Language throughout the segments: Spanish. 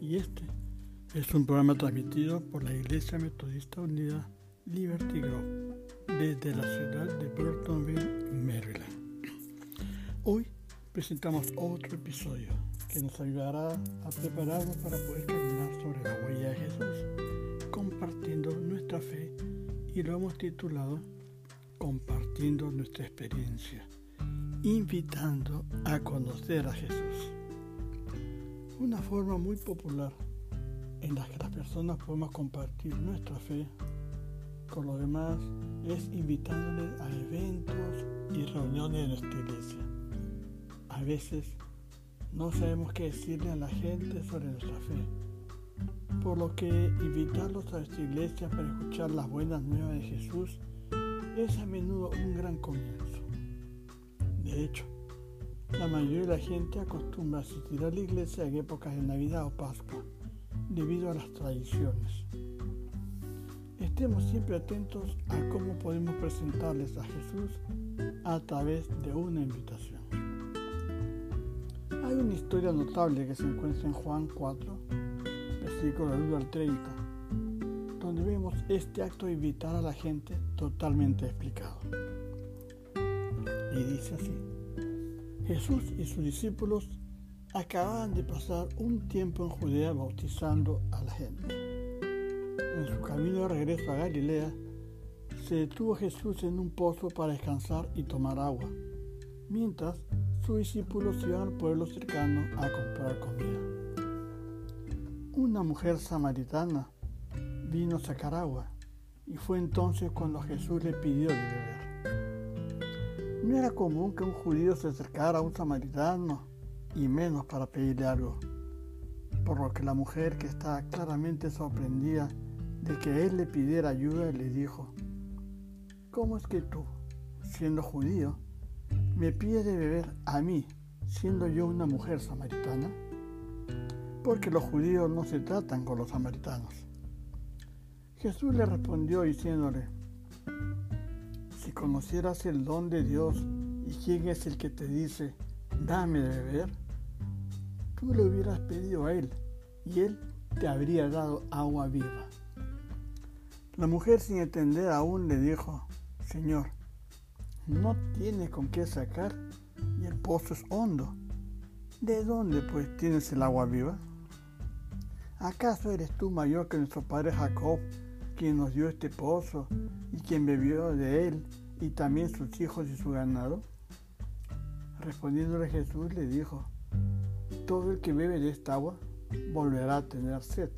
y este es un programa transmitido por la Iglesia Metodista Unida Liberty Grove desde la ciudad de Burtonville, Maryland. Hoy presentamos otro episodio que nos ayudará a prepararnos para poder caminar sobre la huella de Jesús, compartiendo nuestra fe y lo hemos titulado Compartiendo nuestra experiencia, invitando a conocer a Jesús. Una forma muy popular en la que las personas podemos compartir nuestra fe con los demás es invitándoles a eventos y reuniones de nuestra iglesia. A veces no sabemos qué decirle a la gente sobre nuestra fe, por lo que invitarlos a nuestra iglesia para escuchar las buenas nuevas de Jesús es a menudo un gran comienzo. De hecho, la mayoría de la gente acostumbra asistir a la iglesia en épocas de Navidad o Pascua, debido a las tradiciones. Estemos siempre atentos a cómo podemos presentarles a Jesús a través de una invitación. Hay una historia notable que se encuentra en Juan 4, versículo 1 al 30, donde vemos este acto de invitar a la gente totalmente explicado. Y dice así. Jesús y sus discípulos acababan de pasar un tiempo en Judea bautizando a la gente. En su camino de regreso a Galilea, se detuvo Jesús en un pozo para descansar y tomar agua, mientras sus discípulos iban al pueblo cercano a comprar comida. Una mujer samaritana vino a sacar agua y fue entonces cuando Jesús le pidió de beber. No era común que un judío se acercara a un samaritano y menos para pedirle algo, por lo que la mujer que estaba claramente sorprendida de que él le pidiera ayuda le dijo, ¿cómo es que tú, siendo judío, me pides de beber a mí, siendo yo una mujer samaritana? Porque los judíos no se tratan con los samaritanos. Jesús le respondió diciéndole, conocieras el don de Dios y quién es el que te dice, dame de beber, tú le hubieras pedido a Él y Él te habría dado agua viva. La mujer sin entender aún le dijo, Señor, no tiene con qué sacar y el pozo es hondo. ¿De dónde pues tienes el agua viva? ¿Acaso eres tú mayor que nuestro padre Jacob, quien nos dio este pozo y quien bebió de él y también sus hijos y su ganado? Respondiéndole Jesús le dijo, todo el que bebe de esta agua volverá a tener sed,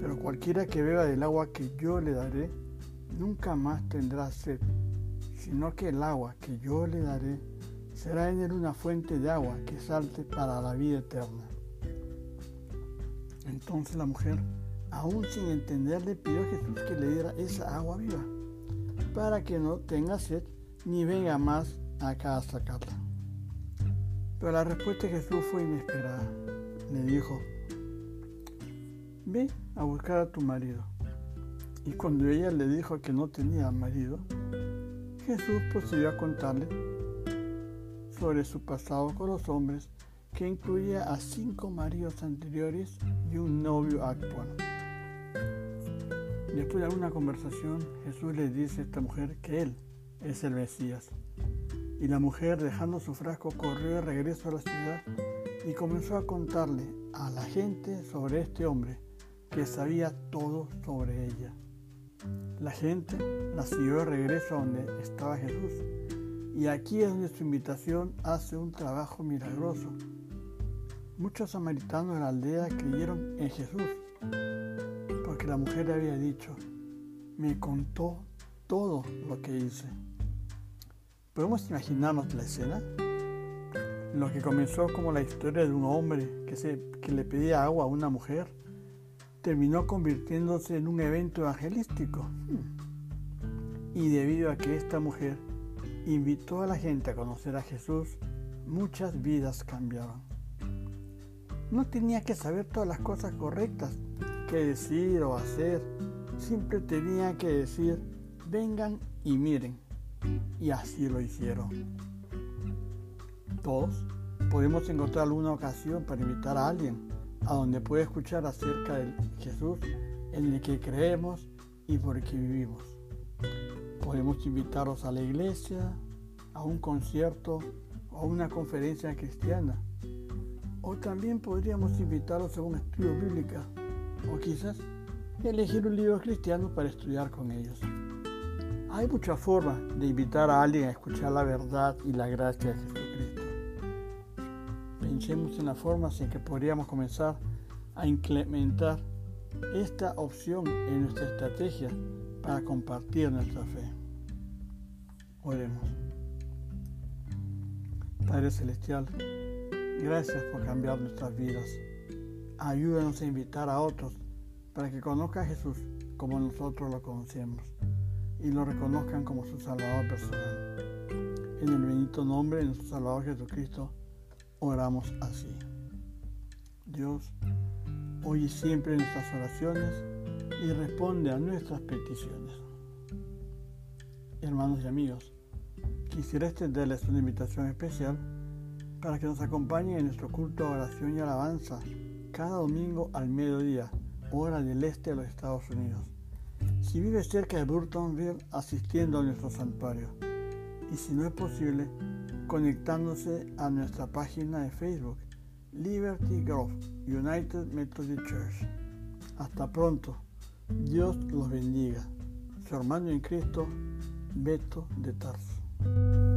pero cualquiera que beba del agua que yo le daré, nunca más tendrá sed, sino que el agua que yo le daré será en él una fuente de agua que salte para la vida eterna. Entonces la mujer aún sin entender, le pidió a Jesús que le diera esa agua viva, para que no tenga sed ni venga más acá a sacarla. Pero la respuesta de Jesús fue inesperada. Le dijo, ve a buscar a tu marido. Y cuando ella le dijo que no tenía marido, Jesús procedió a contarle sobre su pasado con los hombres, que incluía a cinco maridos anteriores y un novio actual. Después de alguna conversación, Jesús le dice a esta mujer que Él es el Mesías. Y la mujer, dejando su frasco, corrió de regreso a la ciudad y comenzó a contarle a la gente sobre este hombre que sabía todo sobre ella. La gente la siguió de regreso a donde estaba Jesús. Y aquí es donde su invitación hace un trabajo milagroso. Muchos samaritanos de la aldea creyeron en Jesús la mujer había dicho, me contó todo lo que hice. ¿Podemos imaginarnos la escena? Lo que comenzó como la historia de un hombre que, le pedía agua a una mujer, terminó convirtiéndose en un evento evangelístico. Y debido a que esta mujer invitó a la gente a conocer a Jesús, muchas vidas cambiaron. No tenía que saber todas las cosas correctas que decir o hacer, siempre tenía que decir, vengan y miren. Y así lo hicieron. Todos podemos encontrar alguna ocasión para invitar a alguien a donde puede escuchar acerca de Jesús en el que creemos y por el que vivimos. Podemos invitarlos a la iglesia, a un concierto o a una conferencia cristiana. O también podríamos invitarlos a un estudio bíblico o quizás elegir un libro cristiano para estudiar con ellos. Hay muchas formas de invitar a alguien a escuchar la verdad y la gracia de Jesucristo. Pensemos en las formas en que podríamos comenzar a implementar esta opción en nuestra estrategia para compartir nuestra fe. Oremos. Padre Celestial, gracias por cambiar nuestras vidas. Ayúdanos a invitar a otros para que conozcan a Jesús como nosotros lo conocemos y lo reconozcan como su Salvador personal. En el bendito nombre de nuestro Salvador Jesucristo, oramos así. Dios, oye siempre nuestras oraciones y responde a nuestras peticiones. Hermanos y amigos, quisiera extenderles una invitación especial para que nos acompañen en nuestro culto de oración y alabanza cada domingo al mediodía, hora del este de los Estados Unidos. Si vive cerca de Burtonville, asistiendo a nuestro santuario. Y si no es posible, conectándose a nuestra página de Facebook, Liberty Grove United Methodist Church. Hasta pronto. Dios los bendiga. Su hermano en Cristo, Beto de Tarso.